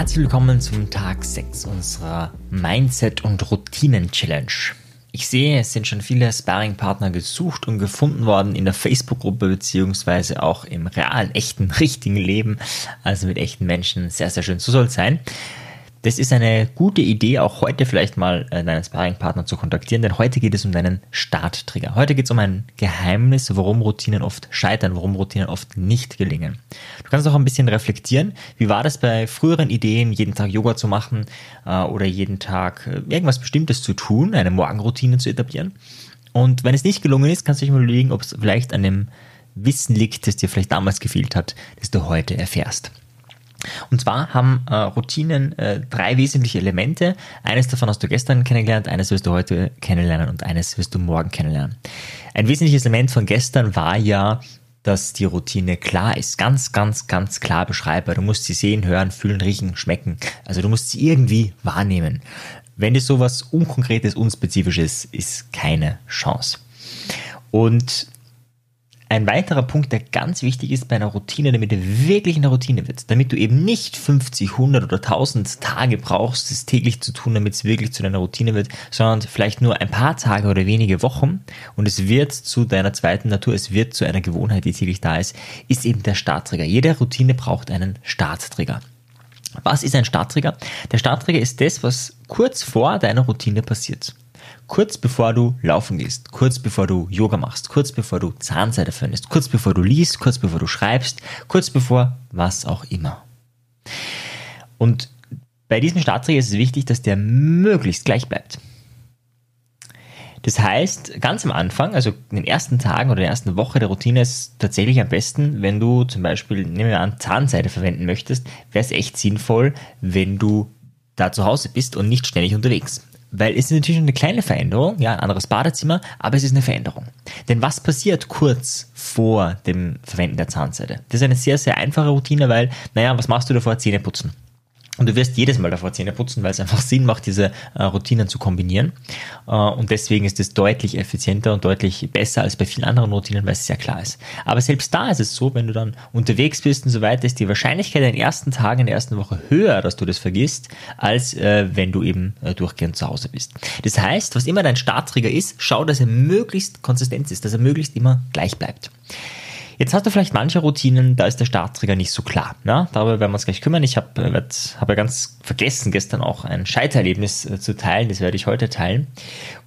Herzlich willkommen zum Tag 6 unserer Mindset- und Routinen-Challenge. Ich sehe, es sind schon viele Sparring-Partner gesucht und gefunden worden in der Facebook-Gruppe beziehungsweise auch im realen, echten, richtigen Leben, also mit echten Menschen. Sehr, sehr schön. So soll es sein. Das ist eine gute Idee, auch heute vielleicht mal äh, deinen Sparringpartner zu kontaktieren, denn heute geht es um deinen Starttrigger. Heute geht es um ein Geheimnis, warum Routinen oft scheitern, warum Routinen oft nicht gelingen. Du kannst auch ein bisschen reflektieren. Wie war das bei früheren Ideen, jeden Tag Yoga zu machen äh, oder jeden Tag äh, irgendwas Bestimmtes zu tun, eine Morgenroutine zu etablieren? Und wenn es nicht gelungen ist, kannst du dich mal überlegen, ob es vielleicht an dem Wissen liegt, das dir vielleicht damals gefehlt hat, das du heute erfährst. Und zwar haben äh, Routinen äh, drei wesentliche Elemente. Eines davon hast du gestern kennengelernt, eines wirst du heute kennenlernen und eines wirst du morgen kennenlernen. Ein wesentliches Element von gestern war ja, dass die Routine klar ist. Ganz, ganz, ganz klar beschreibbar. Du musst sie sehen, hören, fühlen, riechen, schmecken. Also du musst sie irgendwie wahrnehmen. Wenn es sowas Unkonkretes, Unspezifisches ist, keine Chance. Und ein weiterer Punkt, der ganz wichtig ist bei einer Routine, damit er wirklich eine Routine wird, damit du eben nicht 50, 100 oder 1000 Tage brauchst, es täglich zu tun, damit es wirklich zu deiner Routine wird, sondern vielleicht nur ein paar Tage oder wenige Wochen und es wird zu deiner zweiten Natur, es wird zu einer Gewohnheit, die täglich da ist, ist eben der Startträger. Jede Routine braucht einen Startträger. Was ist ein Startträger? Der Startträger ist das, was kurz vor deiner Routine passiert kurz bevor du laufen gehst, kurz bevor du Yoga machst, kurz bevor du Zahnseide verwendest, kurz bevor du liest, kurz bevor du schreibst, kurz bevor was auch immer. Und bei diesem Startträger ist es wichtig, dass der möglichst gleich bleibt. Das heißt, ganz am Anfang, also in den ersten Tagen oder der ersten Woche der Routine ist tatsächlich am besten, wenn du zum Beispiel, nehmen wir an, Zahnseide verwenden möchtest, wäre es echt sinnvoll, wenn du da zu Hause bist und nicht ständig unterwegs. Weil es ist natürlich eine kleine Veränderung, ja, ein anderes Badezimmer, aber es ist eine Veränderung. Denn was passiert kurz vor dem Verwenden der Zahnseide? Das ist eine sehr, sehr einfache Routine, weil, naja, was machst du davor? Zähne putzen. Und du wirst jedes Mal davor Zähne putzen, weil es einfach Sinn macht, diese äh, Routinen zu kombinieren. Äh, und deswegen ist es deutlich effizienter und deutlich besser als bei vielen anderen Routinen, weil es sehr klar ist. Aber selbst da ist es so, wenn du dann unterwegs bist und so weiter, ist die Wahrscheinlichkeit in den ersten Tagen, in der ersten Woche höher, dass du das vergisst, als äh, wenn du eben äh, durchgehend zu Hause bist. Das heißt, was immer dein Startträger ist, schau, dass er möglichst konsistent ist, dass er möglichst immer gleich bleibt. Jetzt hast du vielleicht manche Routinen, da ist der Startträger nicht so klar. Ne? Darüber werden wir uns gleich kümmern. Ich habe äh, hab ja ganz vergessen, gestern auch ein Scheitererlebnis äh, zu teilen. Das werde ich heute teilen.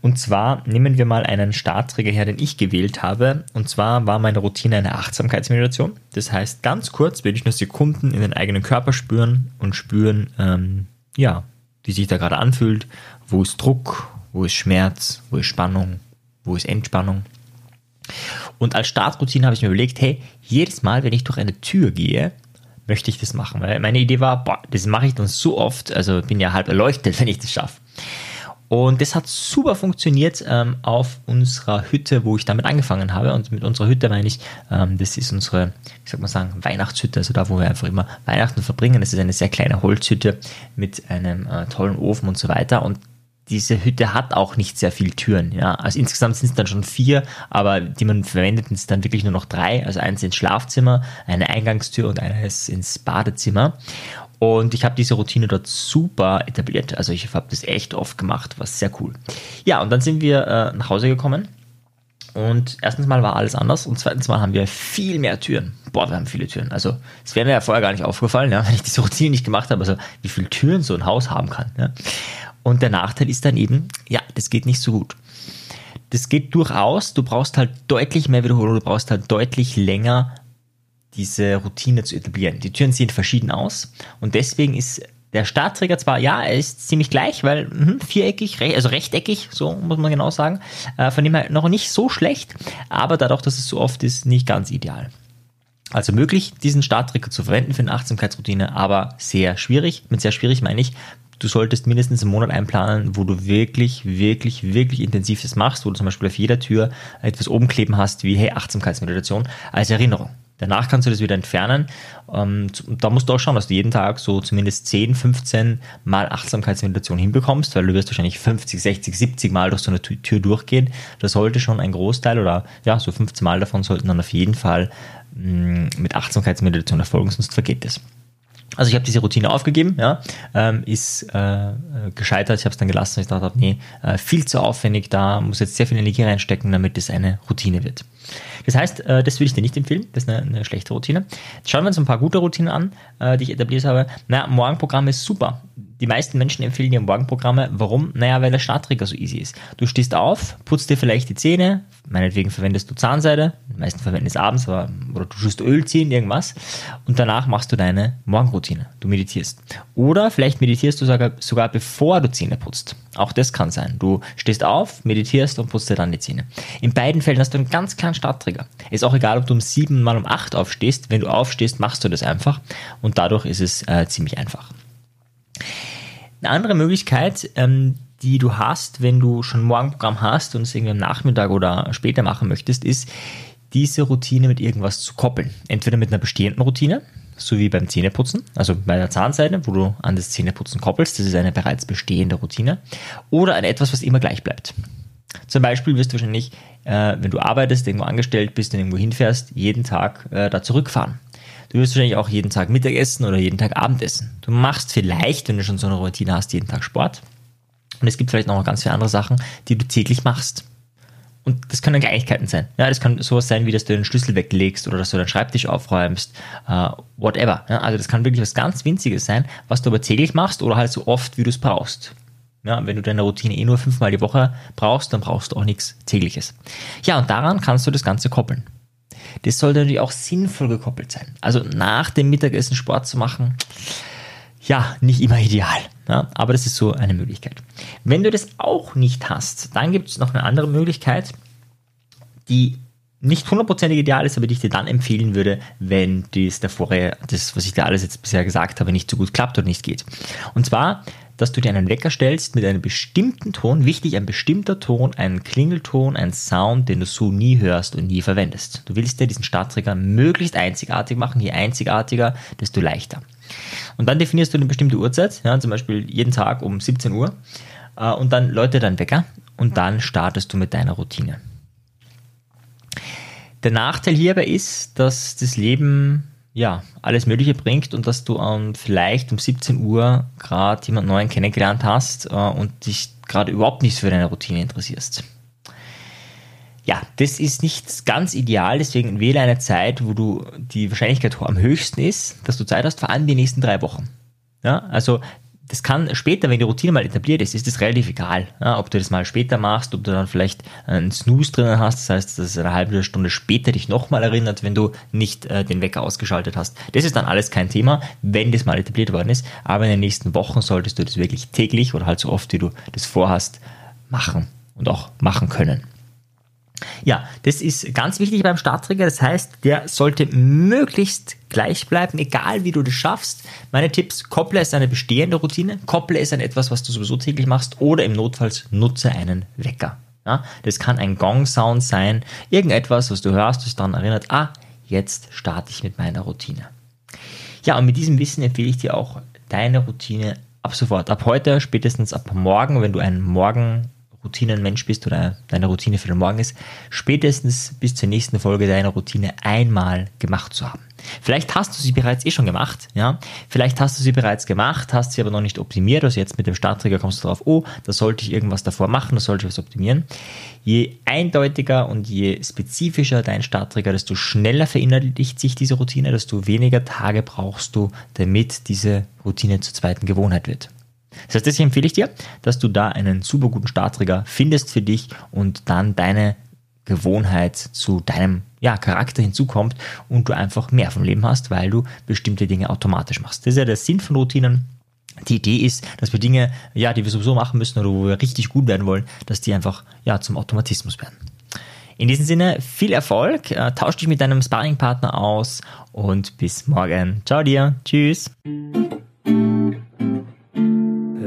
Und zwar nehmen wir mal einen Startträger her, den ich gewählt habe. Und zwar war meine Routine eine Achtsamkeitsmeditation. Das heißt, ganz kurz werde ich nur Sekunden in den eigenen Körper spüren und spüren, ähm, ja, wie sich da gerade anfühlt. Wo ist Druck? Wo ist Schmerz? Wo ist Spannung? Wo ist Entspannung? Und als Startroutine habe ich mir überlegt, hey, jedes Mal, wenn ich durch eine Tür gehe, möchte ich das machen. Weil meine Idee war, boah, das mache ich dann so oft, also bin ja halb erleuchtet, wenn ich das schaffe. Und das hat super funktioniert ähm, auf unserer Hütte, wo ich damit angefangen habe. Und mit unserer Hütte meine ich, ähm, das ist unsere, wie soll man sagen, Weihnachtshütte, also da, wo wir einfach immer Weihnachten verbringen. Das ist eine sehr kleine Holzhütte mit einem äh, tollen Ofen und so weiter. Und diese Hütte hat auch nicht sehr viele Türen. Ja. Also insgesamt sind es dann schon vier, aber die man verwendet, sind dann wirklich nur noch drei. Also eins ins Schlafzimmer, eine Eingangstür und eines ins Badezimmer. Und ich habe diese Routine dort super etabliert. Also ich habe das echt oft gemacht, was sehr cool. Ja, und dann sind wir äh, nach Hause gekommen. Und erstens mal war alles anders und zweitens mal haben wir viel mehr Türen. Boah, wir haben viele Türen. Also es wäre mir ja vorher gar nicht aufgefallen, ja, wenn ich diese Routine nicht gemacht habe, also wie viele Türen so ein Haus haben kann. Ja. Und der Nachteil ist dann eben, ja, das geht nicht so gut. Das geht durchaus, du brauchst halt deutlich mehr Wiederholung, du brauchst halt deutlich länger diese Routine zu etablieren. Die Türen sehen verschieden aus und deswegen ist der Startträger zwar, ja, er ist ziemlich gleich, weil mh, viereckig, also rechteckig, so muss man genau sagen, äh, von dem her noch nicht so schlecht, aber dadurch, dass es so oft ist, nicht ganz ideal. Also möglich, diesen Startträger zu verwenden für eine Achtsamkeitsroutine, aber sehr schwierig. Mit sehr schwierig meine ich, du solltest mindestens einen Monat einplanen, wo du wirklich, wirklich, wirklich intensiv das machst, wo du zum Beispiel auf jeder Tür etwas oben kleben hast, wie hey, Achtsamkeitsmeditation als Erinnerung. Danach kannst du das wieder entfernen. Ähm, da musst du auch schauen, dass du jeden Tag so zumindest 10, 15 Mal Achtsamkeitsmeditation hinbekommst, weil du wirst wahrscheinlich 50, 60, 70 Mal durch so eine Tür durchgehen. Da sollte schon ein Großteil oder ja, so 15 Mal davon sollten dann auf jeden Fall mm, mit Achtsamkeitsmeditation erfolgen, sonst vergeht es. Also ich habe diese Routine aufgegeben, ja, ähm, ist äh, gescheitert. Ich habe es dann gelassen. Ich dachte, nee, äh, viel zu aufwendig. Da muss jetzt sehr viel Energie reinstecken, damit es eine Routine wird. Das heißt, äh, das würde ich dir nicht empfehlen. Das ist eine, eine schlechte Routine. Schauen wir uns ein paar gute Routinen an, äh, die ich etabliert habe. Naja, Morgenprogramm ist super die meisten Menschen empfehlen dir Morgenprogramme. Warum? Naja, weil der Starttrigger so easy ist. Du stehst auf, putzt dir vielleicht die Zähne, meinetwegen verwendest du Zahnseide, die meisten verwenden es abends, aber, oder du tust Öl ziehen, irgendwas, und danach machst du deine Morgenroutine. Du meditierst. Oder vielleicht meditierst du sogar, sogar bevor du Zähne putzt. Auch das kann sein. Du stehst auf, meditierst und putzt dir dann die Zähne. In beiden Fällen hast du einen ganz kleinen Starttrigger. Ist auch egal, ob du um sieben mal um acht aufstehst. Wenn du aufstehst, machst du das einfach und dadurch ist es äh, ziemlich einfach. Eine andere Möglichkeit, ähm, die du hast, wenn du schon ein Morgenprogramm hast und es irgendwie am Nachmittag oder später machen möchtest, ist, diese Routine mit irgendwas zu koppeln. Entweder mit einer bestehenden Routine, so wie beim Zähneputzen, also bei der Zahnseide, wo du an das Zähneputzen koppelst, das ist eine bereits bestehende Routine, oder an etwas, was immer gleich bleibt. Zum Beispiel wirst du wahrscheinlich, äh, wenn du arbeitest, irgendwo angestellt bist und irgendwo hinfährst, jeden Tag äh, da zurückfahren. Du wirst wahrscheinlich auch jeden Tag Mittagessen oder jeden Tag Abendessen. Du machst vielleicht, wenn du schon so eine Routine hast, jeden Tag Sport. Und es gibt vielleicht noch ganz viele andere Sachen, die du täglich machst. Und das können Kleinigkeiten sein. Ja, das kann sowas sein, wie dass du den Schlüssel weglegst oder dass du deinen Schreibtisch aufräumst, uh, whatever. Ja, also das kann wirklich was ganz Winziges sein, was du aber täglich machst oder halt so oft, wie du es brauchst. Ja, wenn du deine Routine eh nur fünfmal die Woche brauchst, dann brauchst du auch nichts tägliches. Ja, und daran kannst du das Ganze koppeln. Das sollte natürlich auch sinnvoll gekoppelt sein. Also nach dem Mittagessen Sport zu machen, ja, nicht immer ideal. Ja, aber das ist so eine Möglichkeit. Wenn du das auch nicht hast, dann gibt es noch eine andere Möglichkeit, die nicht hundertprozentig ideal ist, aber die ich dir dann empfehlen würde, wenn dies davor, das, was ich dir alles jetzt bisher gesagt habe, nicht so gut klappt oder nicht geht. Und zwar dass du dir einen Wecker stellst mit einem bestimmten Ton, wichtig, ein bestimmter Ton, ein Klingelton, ein Sound, den du so nie hörst und nie verwendest. Du willst dir diesen Starttrigger möglichst einzigartig machen, je einzigartiger, desto leichter. Und dann definierst du eine bestimmte Uhrzeit, ja, zum Beispiel jeden Tag um 17 Uhr, äh, und dann läutet dein Wecker und dann startest du mit deiner Routine. Der Nachteil hierbei ist, dass das Leben ja, alles Mögliche bringt und dass du ähm, vielleicht um 17 Uhr gerade jemand Neuen kennengelernt hast äh, und dich gerade überhaupt nicht für deine Routine interessierst. Ja, das ist nicht ganz ideal, deswegen wähle eine Zeit, wo du die Wahrscheinlichkeit am höchsten ist, dass du Zeit hast, vor allem die nächsten drei Wochen. Ja, also das kann später, wenn die Routine mal etabliert ist, ist es relativ egal, ja, ob du das mal später machst, ob du dann vielleicht einen Snooze drinnen hast, das heißt, dass es eine halbe Stunde später dich nochmal erinnert, wenn du nicht äh, den Wecker ausgeschaltet hast. Das ist dann alles kein Thema, wenn das mal etabliert worden ist, aber in den nächsten Wochen solltest du das wirklich täglich oder halt so oft, wie du das vorhast, machen und auch machen können. Ja, das ist ganz wichtig beim Starttrigger. Das heißt, der sollte möglichst gleich bleiben, egal wie du das schaffst. Meine Tipps, kopple es an eine bestehende Routine, kopple es an etwas, was du sowieso täglich machst oder im Notfalls nutze einen Wecker. Ja, das kann ein Gong-Sound sein, irgendetwas, was du hörst, das daran erinnert, ah, jetzt starte ich mit meiner Routine. Ja, und mit diesem Wissen empfehle ich dir auch deine Routine ab sofort, ab heute, spätestens ab morgen, wenn du einen Morgen Routinenmensch bist oder deine Routine für den Morgen ist, spätestens bis zur nächsten Folge deine Routine einmal gemacht zu haben. Vielleicht hast du sie bereits eh schon gemacht, ja. Vielleicht hast du sie bereits gemacht, hast sie aber noch nicht optimiert. Also jetzt mit dem Startträger kommst du drauf, oh, da sollte ich irgendwas davor machen, da sollte ich was optimieren. Je eindeutiger und je spezifischer dein Startträger, desto schneller verinnerlicht sich diese Routine, desto weniger Tage brauchst du, damit diese Routine zur zweiten Gewohnheit wird. Das heißt, deswegen empfehle ich dir, dass du da einen super guten Startträger findest für dich und dann deine Gewohnheit zu deinem ja, Charakter hinzukommt und du einfach mehr vom Leben hast, weil du bestimmte Dinge automatisch machst. Das ist ja der Sinn von Routinen. Die Idee ist, dass wir Dinge, ja, die wir sowieso machen müssen oder wo wir richtig gut werden wollen, dass die einfach ja, zum Automatismus werden. In diesem Sinne, viel Erfolg, äh, tausch dich mit deinem Sparringpartner aus und bis morgen. Ciao dir, tschüss.